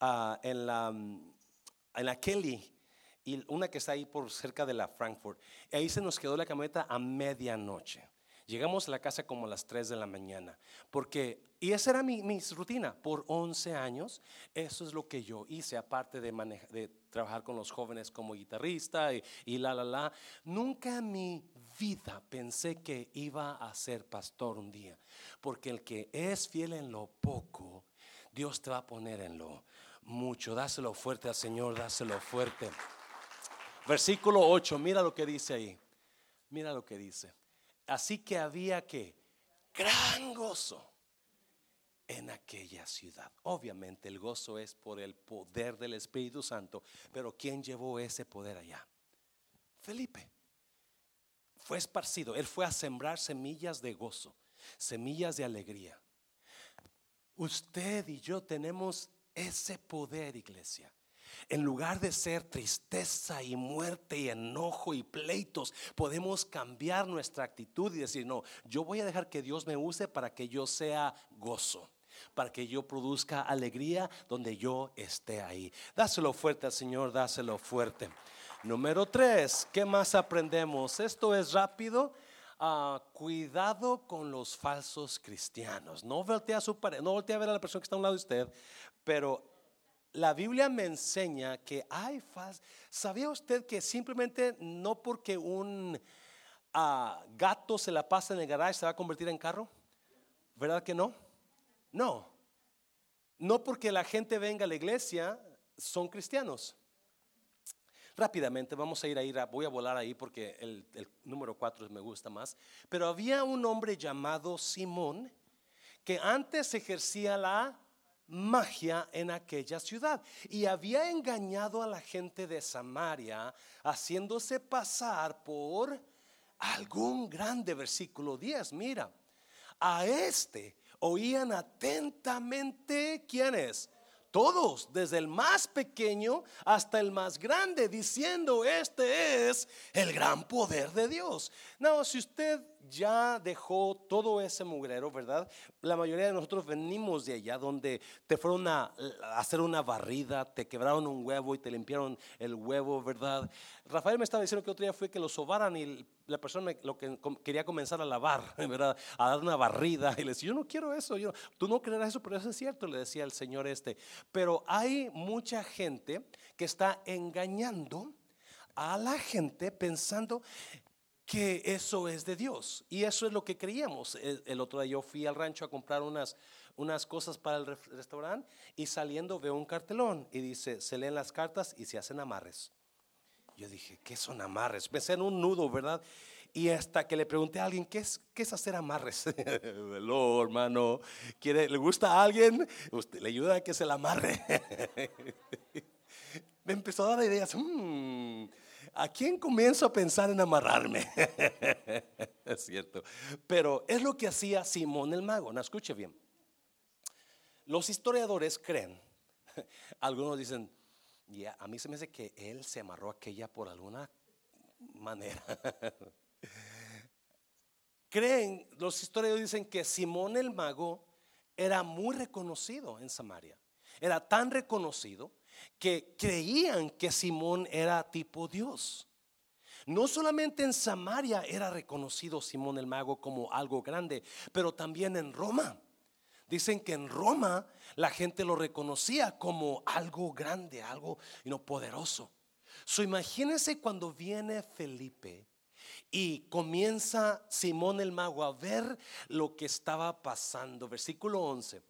Ah, en la, en la Kelly y una que está ahí por cerca de la Frankfurt. ahí se nos quedó la camioneta a medianoche. Llegamos a la casa como a las 3 de la mañana, porque, y esa era mi, rutina, por 11 años, eso es lo que yo hice, aparte de, de trabajar con los jóvenes como guitarrista y, y, la, la, la. Nunca en mi vida pensé que iba a ser pastor un día, porque el que es fiel en lo poco, Dios te va a poner en lo mucho. Dáselo fuerte al Señor, dáselo fuerte. Versículo 8, mira lo que dice ahí. Mira lo que dice. Así que había que gran gozo en aquella ciudad. Obviamente el gozo es por el poder del Espíritu Santo, pero ¿quién llevó ese poder allá? Felipe. Fue esparcido, él fue a sembrar semillas de gozo, semillas de alegría. Usted y yo tenemos ese poder, iglesia. En lugar de ser tristeza y muerte y enojo y pleitos, podemos cambiar nuestra actitud y decir, no, yo voy a dejar que Dios me use para que yo sea gozo para que yo produzca alegría donde yo esté ahí. Dáselo fuerte al Señor, dáselo fuerte. Número tres, ¿qué más aprendemos? Esto es rápido. Ah, cuidado con los falsos cristianos. No voltea a su no voltea a ver a la persona que está a un lado de usted, pero la Biblia me enseña que hay falsos. ¿Sabía usted que simplemente no porque un ah, gato se la pasa en el garage se va a convertir en carro? ¿Verdad que no? No. No porque la gente venga a la iglesia son cristianos. Rápidamente vamos a ir a ir, voy a volar ahí porque el, el número cuatro me gusta más. Pero había un hombre llamado Simón que antes ejercía la magia en aquella ciudad y había engañado a la gente de Samaria haciéndose pasar por algún grande versículo 10. Mira, a este oían atentamente quiénes, todos, desde el más pequeño hasta el más grande, diciendo, este es el gran poder de Dios. No, si usted ya dejó todo ese mugrero, ¿verdad? La mayoría de nosotros venimos de allá donde te fueron a, hacer una barrida, te quebraron un huevo y te limpiaron el huevo, ¿verdad? Rafael me estaba diciendo que otro día fue que lo sobaran y la persona lo que quería comenzar a lavar, [laughs] ¿verdad? A dar una barrida y le decía, yo no quiero eso, yo, tú no creerás eso, pero eso es cierto, le decía el Señor este. Pero hay mucha gente que está engañando a la gente pensando que eso es de Dios. Y eso es lo que creíamos. El, otro día yo fui al rancho a comprar unas, unas cosas para el restaurante y saliendo veo un cartelón y dice, se leen las cartas y se hacen amarres. Yo dije, ¿qué son amarres? Pensé en un nudo, ¿verdad? Y hasta que le pregunté a alguien, ¿qué es, qué es hacer amarres? [laughs] Hello, hermano, ¿quiere, ¿le gusta a alguien? Usted le ayuda a que se la amarre. [laughs] Me empezó a dar ideas. Hmm, ¿A quién comienzo a pensar en amarrarme? [laughs] es cierto. Pero es lo que hacía Simón el mago. No, escuche bien. Los historiadores creen, [laughs] algunos dicen, ya, a mí se me hace que él se amarró aquella por alguna manera. [laughs] creen, los historiadores dicen que Simón el mago era muy reconocido en Samaria. Era tan reconocido que creían que Simón era tipo Dios. No solamente en Samaria era reconocido Simón el mago como algo grande, pero también en Roma. Dicen que en Roma la gente lo reconocía como algo grande, algo poderoso. So, imagínense cuando viene Felipe y comienza Simón el mago a ver lo que estaba pasando. Versículo 11.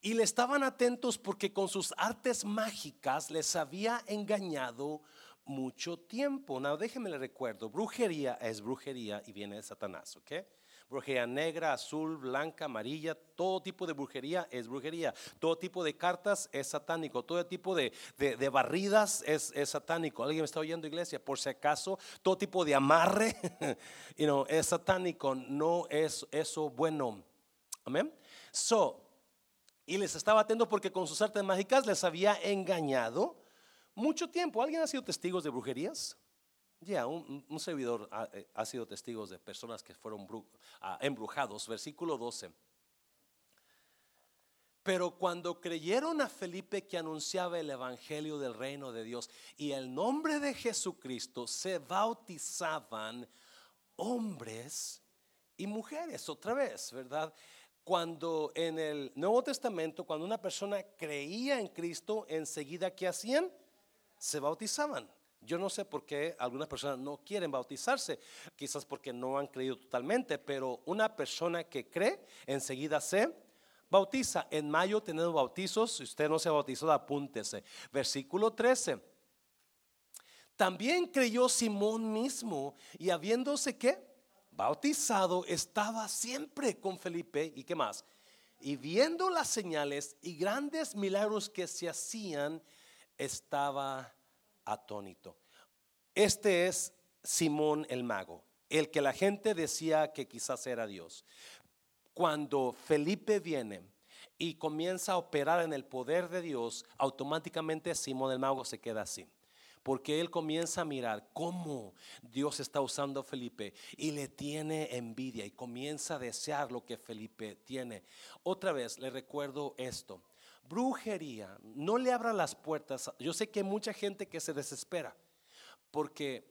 Y le estaban atentos porque con sus artes mágicas les había engañado mucho tiempo. Now, déjeme le recuerdo, brujería es brujería y viene de Satanás, ¿ok? Brujería negra, azul, blanca, amarilla, todo tipo de brujería es brujería. Todo tipo de cartas es satánico. Todo tipo de, barridas es, satánico. ¿Alguien me está oyendo, iglesia? Por si acaso, todo tipo de amarre [laughs] you know, es satánico. No es eso bueno. Amén. So, y les estaba atento porque con sus artes mágicas les había engañado mucho tiempo. ¿Alguien ha sido testigo de brujerías? Ya, un, servidor eh, ha, sido testigo de personas que fueron ah, embrujados. Versículo 12. Pero cuando creyeron a Felipe que anunciaba el Evangelio del reino de Dios y el nombre de Jesucristo, se bautizaban hombres y mujeres otra vez, ¿verdad? Cuando en el Nuevo Testamento, cuando una persona creía en Cristo, enseguida ¿qué hacían? Se bautizaban. Yo no sé por qué algunas personas no quieren bautizarse, quizás porque no han creído totalmente, pero una persona que cree enseguida se bautiza. En mayo tenemos bautizos, si usted no se bautizó, apúntese. Versículo 13. También creyó Simón mismo y habiéndose que bautizado, estaba siempre con Felipe y qué más. Y viendo las señales y grandes milagros que se hacían, estaba atónito. Este es Simón el mago, el que la gente decía que quizás era Dios. Cuando Felipe viene y comienza a operar en el poder de Dios, automáticamente Simón el mago se queda así porque él comienza a mirar cómo Dios está usando a Felipe y le tiene envidia y comienza a desear lo que Felipe tiene. Otra vez le recuerdo esto. Brujería, no le abra las puertas. Yo sé que hay mucha gente que se desespera porque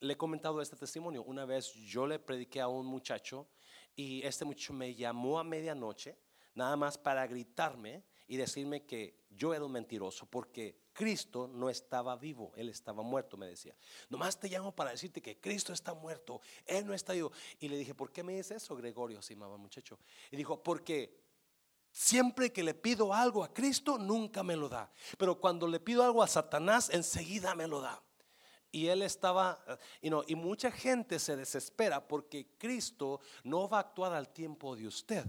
le he comentado este testimonio. Una vez yo le prediqué a un muchacho y este muchacho me llamó a medianoche nada más para gritarme y decirme que yo era un mentiroso porque Cristo no estaba vivo, Él estaba muerto, me decía. Nomás te llamo para decirte que Cristo está muerto, Él no está vivo. Y le dije, ¿por qué me dice eso, Gregorio? Se llamaba muchacho. Y dijo, porque siempre que le pido algo a Cristo, nunca me lo da. Pero cuando le pido algo a Satanás, enseguida me lo da. Y él estaba, y, y mucha gente se desespera porque Cristo no va a actuar al tiempo de usted.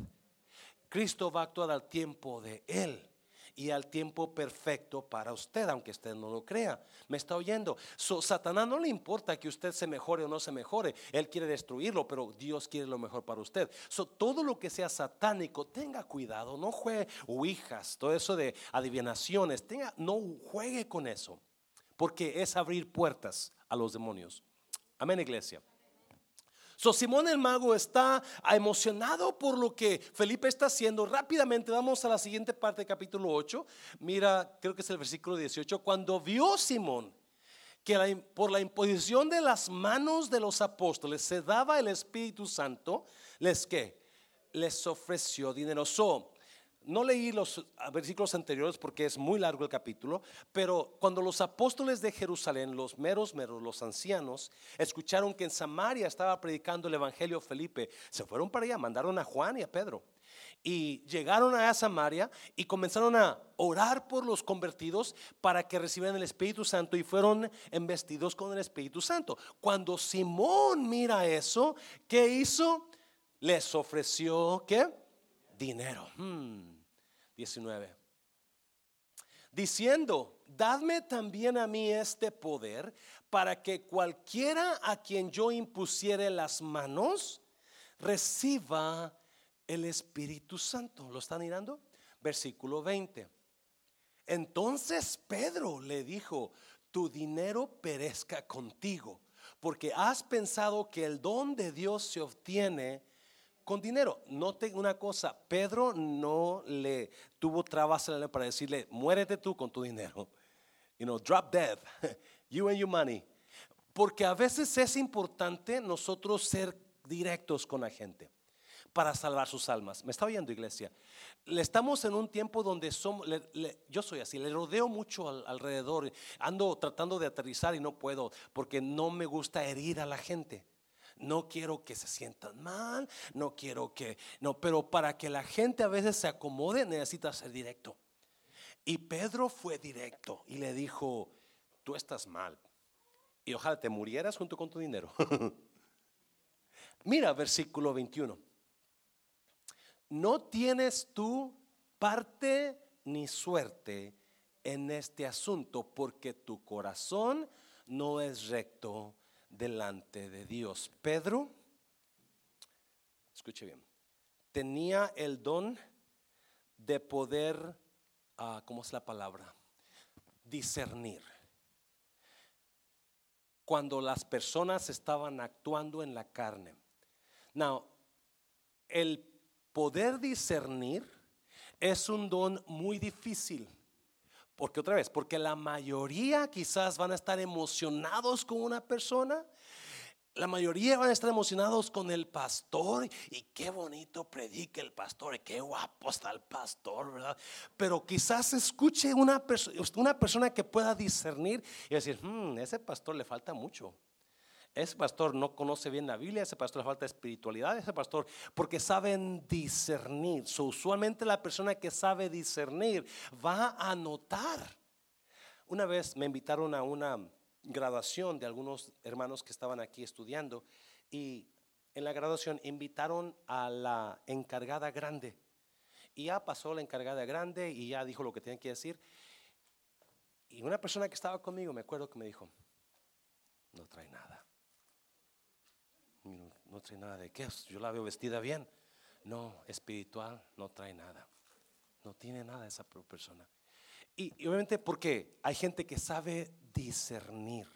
Cristo va a actuar al tiempo de Él. Y al tiempo perfecto para usted, aunque usted no lo crea. ¿Me está oyendo? So, Satanás no le importa que usted se mejore o no se mejore. Él quiere destruirlo, pero Dios quiere lo mejor para usted. So, todo lo que sea satánico, tenga cuidado. No juegue ouijas, todo eso de adivinaciones. Tenga, no juegue con eso. Porque es abrir puertas a los demonios. Amén, iglesia. So, Simón el mago está emocionado por lo que Felipe está haciendo. Rápidamente vamos a la siguiente parte del capítulo 8. Mira, creo que es el versículo 18. Cuando vio Simón que por la imposición de las manos de los apóstoles se daba el Espíritu Santo, les les ofreció dinero. No leí los versículos anteriores porque es muy largo el capítulo, pero cuando los apóstoles de Jerusalén, los meros meros, los ancianos, escucharon que en Samaria estaba predicando el Evangelio Felipe, se fueron para allá, mandaron a Juan y a Pedro. Y llegaron a Samaria y comenzaron a orar por los convertidos para que recibieran el Espíritu Santo y fueron embestidos con el Espíritu Santo. Cuando Simón mira eso, ¿qué hizo? Les ofreció, ¿qué? Dinero. Hmm. 19. Diciendo, dadme también a mí este poder para que cualquiera a quien yo impusiere las manos reciba el Espíritu Santo. ¿Lo están mirando? Versículo 20. Entonces Pedro le dijo, tu dinero perezca contigo, porque has pensado que el don de Dios se obtiene con dinero. Note una cosa, Pedro no le tuvo trabas para decirle, muérete tú con tu dinero. You know, drop dead, [laughs] you and your money. Porque a veces es importante nosotros ser directos con la gente para salvar sus almas. ¿Me está oyendo, iglesia? Le estamos en un tiempo donde somos, yo soy así, le rodeo mucho alrededor, ando tratando de aterrizar y no puedo porque no me gusta herir a la gente no quiero que se sientan mal, no quiero que, no, pero para que la gente a veces se acomode necesita ser directo. Y Pedro fue directo y le dijo, tú estás mal y ojalá te murieras junto con tu dinero. [laughs] Mira versículo 21. No tienes tú parte ni suerte en este asunto porque tu corazón no es recto delante de Dios. Pedro, escuche bien, tenía el don de poder, ah, ¿cómo es la palabra? Discernir. Cuando las personas estaban actuando en la carne. Now, el poder discernir es un don muy difícil porque otra vez, porque la mayoría quizás van a estar emocionados con una persona. La mayoría van a estar emocionados con el pastor y qué bonito predica el pastor y qué guapo está el pastor, ¿verdad? Pero quizás escuche una, una persona que pueda discernir y decir, hmm, ese pastor le falta mucho ese pastor no conoce bien la Biblia, ese pastor le falta espiritualidad, ese pastor, porque saben discernir. usualmente la persona que sabe discernir va a notar. Una vez me invitaron a una graduación de algunos hermanos que estaban aquí estudiando y en la graduación invitaron a la encargada grande. Y ya pasó la encargada grande y ya dijo lo que tenía que decir. Y una persona que estaba conmigo, me acuerdo que me dijo, no trae nada no trae nada de qué, yo la veo vestida bien. No, espiritual, no trae nada. No tiene nada esa persona. Y, obviamente porque hay gente que sabe discernir.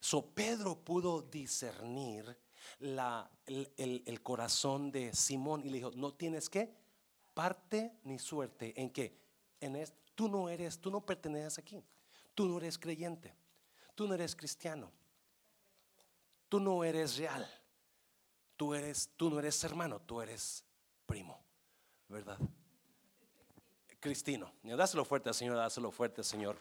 So Pedro pudo discernir la, el, corazón de Simón y le dijo, no tienes que parte ni suerte en que en tú no eres, tú no perteneces aquí. Tú no eres creyente. Tú no eres cristiano. Tú no eres real tú eres, tú no eres hermano, tú eres primo, ¿verdad? Cristino, dáselo fuerte Señor, dáselo fuerte Señor.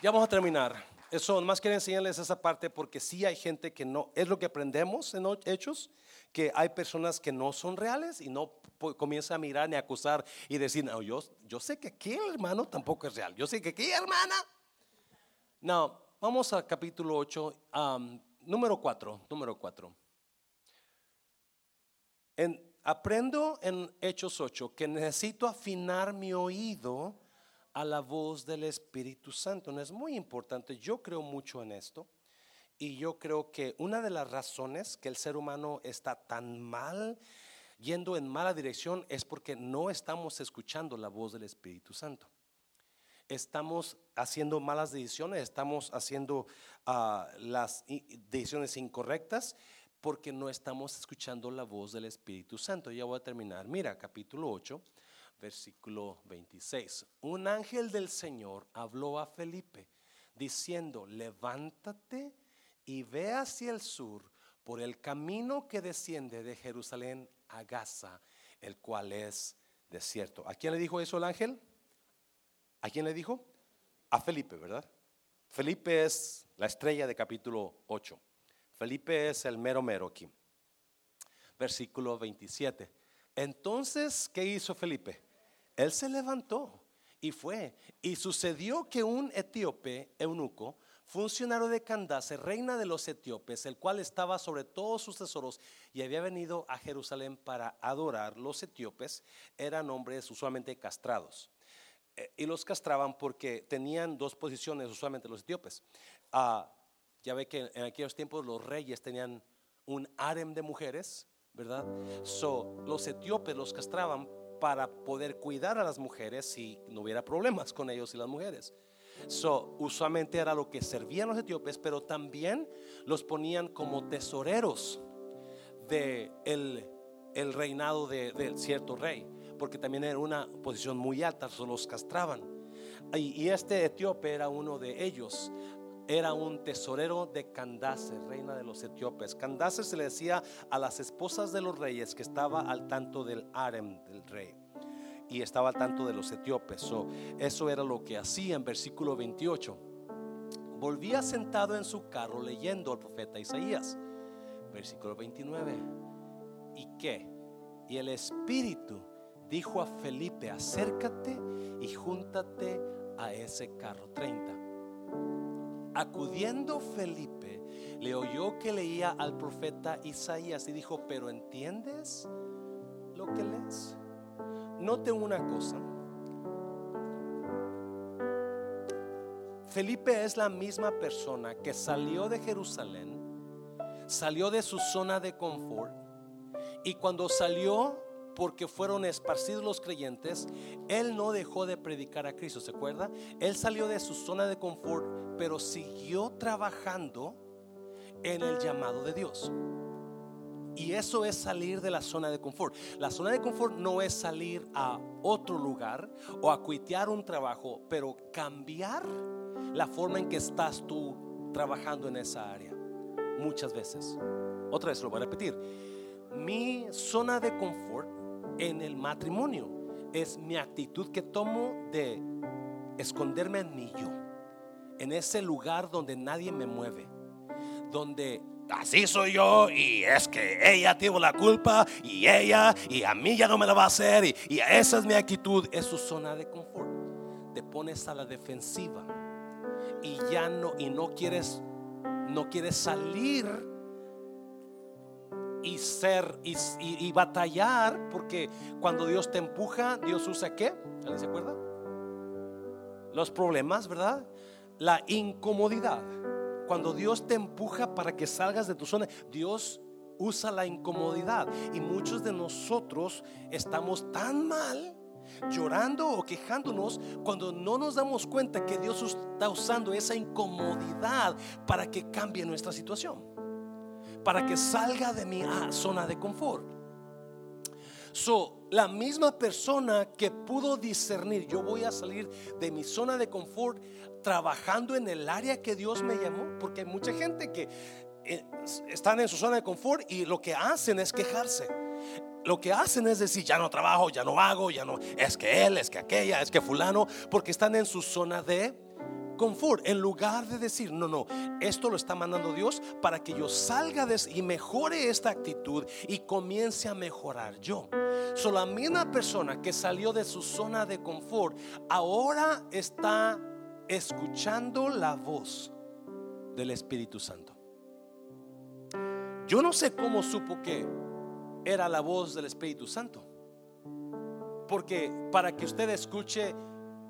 Ya vamos a terminar. Eso, más quiero enseñarles esa parte porque sí hay gente que no, es lo que aprendemos en Hechos, que hay personas que no son reales y no comienza a mirar ni a acusar y decir, no, yo, yo sé que aquí el hermano tampoco es real, yo sé que aquí hermana. No, vamos al capítulo 8, número 4, número 4. En aprendo en Hechos 8 que necesito afinar mi oído a la voz del Espíritu Santo. No es muy importante, yo creo mucho en esto. Y yo creo que una de las razones que el ser humano está tan mal, yendo en mala dirección, es porque no estamos escuchando la voz del Espíritu Santo. Estamos haciendo malas decisiones, estamos haciendo ah, las decisiones incorrectas porque no estamos escuchando la voz del Espíritu Santo. Ya voy a terminar. Mira, capítulo 8, versículo 26. Un ángel del Señor habló a Felipe diciendo, levántate y ve hacia el sur por el camino que desciende de Jerusalén a Gaza, el cual es desierto. ¿A quién le dijo eso el ángel? ¿A quién le dijo? A Felipe, ¿verdad? Felipe es la estrella de capítulo 8. Felipe es el mero mero aquí. Versículo 27. Entonces, ¿qué hizo Felipe? Él se levantó y fue. Y sucedió que un etíope, eunuco, funcionario de Candace, reina de los etíopes, el cual estaba sobre todos sus tesoros y había venido a Jerusalén para adorar. Los etíopes eran hombres usualmente castrados. Eh, y los castraban porque tenían dos posiciones usualmente los etíopes. Ah, ya ve que en aquellos tiempos los reyes tenían un harem de mujeres, ¿verdad? So, los etíopes los castraban para poder cuidar a las mujeres si no hubiera problemas con ellos y las mujeres. So, usualmente era lo que servían los etíopes, pero también los ponían como tesoreros de el, reinado de, cierto rey, porque también era una posición muy alta, solo los castraban. Y este etíope era uno de ellos era un tesorero de Candace, reina de los etíopes. Candace se le decía a las esposas de los reyes que estaba al tanto del harem del rey y estaba al tanto de los etíopes. eso era lo que hacía en versículo 28. Volvía sentado en su carro leyendo al profeta Isaías. Versículo 29. ¿Y qué? Y el Espíritu dijo a Felipe, acércate y júntate a ese carro. 30. Acudiendo Felipe, le oyó que leía al profeta Isaías y dijo, pero ¿entiendes lo que lees? Note una cosa. Felipe es la misma persona que salió de Jerusalén, salió de su zona de confort y cuando salió porque fueron esparcidos los creyentes, él no dejó de predicar a Cristo, ¿se acuerda? Él salió de su zona de confort, pero siguió trabajando en el llamado de Dios. Y eso es salir de la zona de confort. La zona de confort no es salir a otro lugar o a cuitear un trabajo, pero cambiar la forma en que estás tú trabajando en esa área. Muchas veces. Otra vez lo voy a repetir. Mi zona de confort en el matrimonio es mi actitud que tomo de esconderme en mi yo. En ese lugar donde nadie me mueve. Donde así soy yo y es que ella tuvo la culpa y ella y a mí ya no me la va a hacer y, y esa es mi actitud, es su zona de confort. Te pones a la defensiva y ya no y no quieres no quieres salir y ser y, y, batallar porque cuando Dios te empuja, Dios usa qué? ¿Alguien se acuerda? Los problemas, ¿verdad? La incomodidad cuando Dios te empuja para que salgas de tu zona, Dios usa la incomodidad. Y muchos de nosotros estamos tan mal llorando o quejándonos cuando no nos damos cuenta que Dios está usando esa incomodidad para que cambie nuestra situación, para que salga de mi ah, zona de confort. So, la misma persona que pudo discernir, yo voy a salir de mi zona de confort trabajando en el área que Dios me llamó, porque hay mucha gente que eh, están en su zona de confort y lo que hacen es quejarse. Lo que hacen es decir, ya no trabajo, ya no hago, ya no, es que él, es que aquella, es que fulano, porque están en su zona de confort, en lugar de decir, no, no, esto lo está mandando Dios para que yo salga de y mejore esta actitud y comience a mejorar yo. So, la misma persona que salió de su zona de confort ahora está escuchando la voz del Espíritu Santo. Yo no sé cómo supo que era la voz del Espíritu Santo. Porque para que usted escuche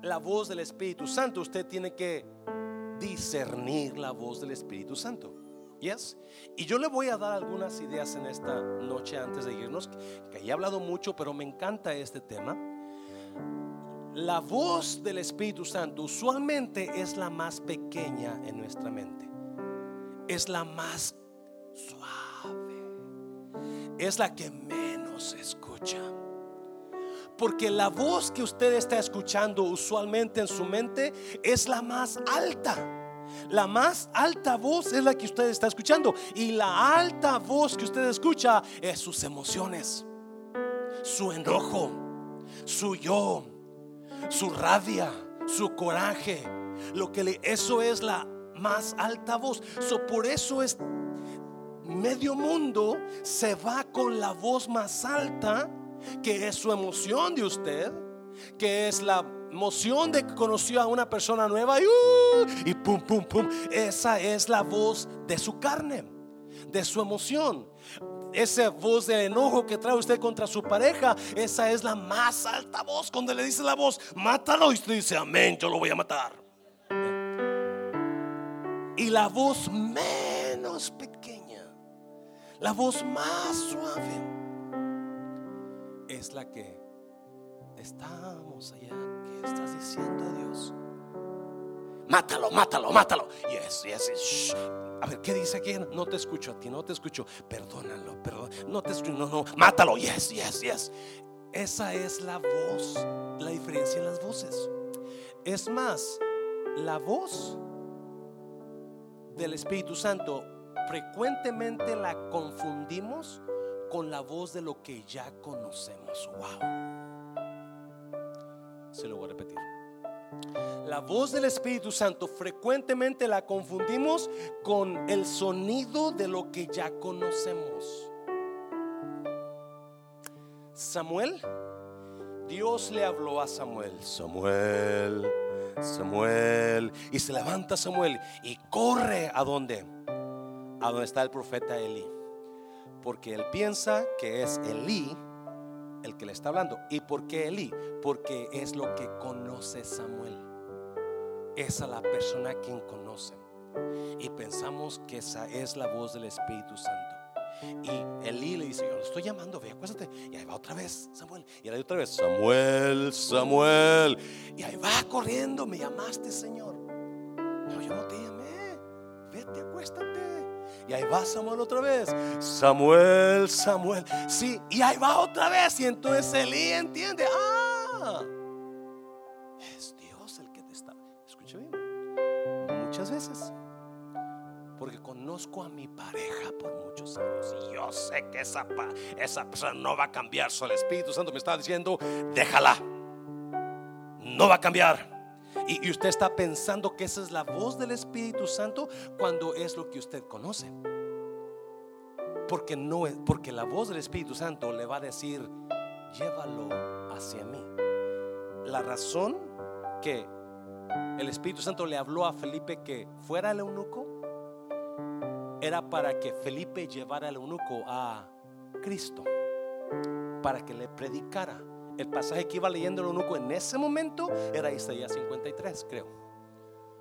la voz del Espíritu Santo, usted tiene que discernir la voz del Espíritu Santo. Yes. Y yo le voy a dar algunas ideas en esta noche antes de irnos, que he hablado mucho, pero me encanta este tema. La voz del Espíritu Santo usualmente es la más pequeña en nuestra mente. Es la más suave. Es la que menos escucha. Porque la voz que usted está escuchando usualmente en su mente es la más alta. La más alta voz es la que usted está escuchando. Y la alta voz que usted escucha es sus emociones, su enojo, su yo, su rabia, su coraje. Lo que le, eso es la más alta voz. por eso es medio mundo se va con la voz más alta que es su emoción de usted, que es la emoción de que conoció a una persona nueva y, uh, pum, pum, pum. Esa es la voz de su carne, de su emoción. Esa voz de enojo que trae usted contra su pareja, esa es la más alta voz. Cuando le dice la voz, mátalo, y usted dice, amén, yo lo voy a matar. Y la voz menos pequeña, la voz más suave es la que estamos allá. ¿Qué estás diciendo, Dios? Mátalo, mátalo, mátalo. Yes, yes, yes. A ver, ¿qué dice aquí? No te escucho a ti, no te escucho. Perdónalo, perdón. No te escucho, no, no. Mátalo. Yes, yes, yes. Esa es la voz, la diferencia en las voces. Es más, la voz del Espíritu Santo frecuentemente la confundimos con la voz de lo que ya conocemos. Wow. Se lo voy a repetir. La voz del Espíritu Santo frecuentemente la confundimos con el sonido de lo que ya conocemos. Samuel, Dios le habló a Samuel, Samuel, Samuel, y se levanta Samuel y corre a donde, a donde está el profeta Eli. Porque él piensa que es Elí el que le está hablando. ¿Y por qué Elí? Porque es lo que conoce Samuel. Esa es la persona quien conoce. Y pensamos que esa es la voz del Espíritu Santo. Y Elí le dice, yo lo estoy llamando, ve, acuéstate. Y ahí va otra vez, Samuel. Y ahí otra vez, Samuel, Samuel. Y ahí va corriendo, me llamaste, Señor. No, yo no te llamé. Vete, acuéstate. Y ahí va Samuel otra vez. Samuel, Samuel. Sí, y ahí va otra vez. Y entonces Elí entiende. Ah, es Dios el que te está. Escucha bien. Muchas veces. Porque conozco a mi pareja por muchos años. Y yo sé que esa, esa persona no va a cambiar. Solo el Espíritu Santo me está diciendo, déjala. No va a cambiar. Y, usted está pensando que esa es la voz del Espíritu Santo cuando es lo que usted conoce. Porque no es, porque la voz del Espíritu Santo le va a decir, llévalo hacia mí. La razón que el Espíritu Santo le habló a Felipe que fuera el eunuco era para que Felipe llevara al eunuco a Cristo, para que le predicara el pasaje que iba leyendo el eunuco en ese momento era Isaías 53, creo.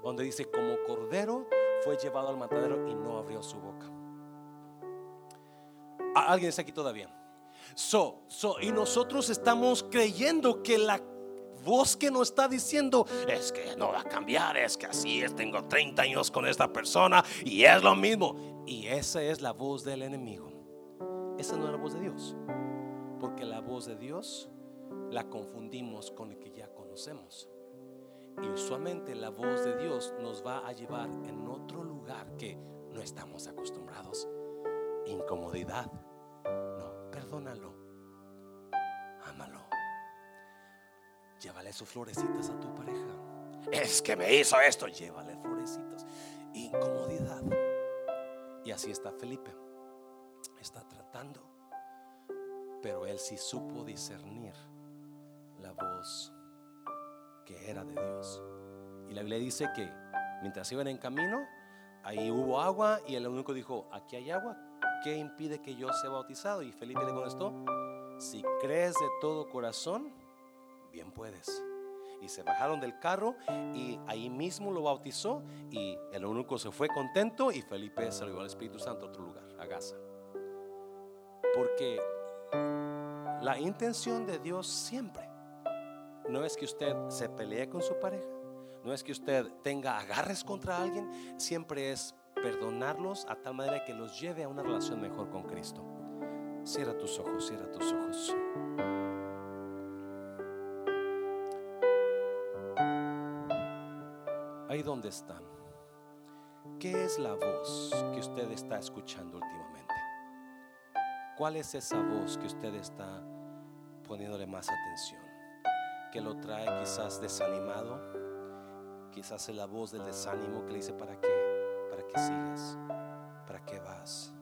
Donde dice, como cordero fue llevado al matadero y no abrió su boca. ¿Alguien está aquí todavía? So, so, y nosotros estamos creyendo que la voz que nos está diciendo es que no va a cambiar, es que así es, tengo 30 años con esta persona y es lo mismo. Y esa es la voz del enemigo. Esa no es la voz de Dios. Porque la voz de Dios la confundimos con el que ya conocemos. Y usualmente la voz de Dios nos va a llevar en otro lugar que no estamos acostumbrados. Incomodidad. No, perdónalo. Ámalo. Llévale sus florecitas a tu pareja. Es que me hizo esto. Llévale florecitas. Incomodidad. Y así está Felipe. Está tratando. Pero él sí supo discernir la voz que era de Dios. Y la Biblia dice que mientras iban en camino, ahí hubo agua y el único dijo, aquí hay agua, ¿qué impide que yo sea bautizado? Y Felipe le contestó, si crees de todo corazón, bien puedes. Y se bajaron del carro y ahí mismo lo bautizó y el eunuco se fue contento y Felipe se lo al Espíritu Santo a otro lugar, a Gaza. Porque la intención de Dios siempre no es que usted se pelee con su pareja, no es que usted tenga agarres contra alguien, siempre es perdonarlos a tal manera que los lleve a una relación mejor con Cristo. Cierra tus ojos, cierra tus ojos. Ahí donde están. ¿Qué es la voz que usted está escuchando últimamente? ¿Cuál es esa voz que usted está poniéndole más atención? Que lo trae quizás desanimado. Quizás es la voz del desánimo que le dice para qué, para que sigas, para qué vas.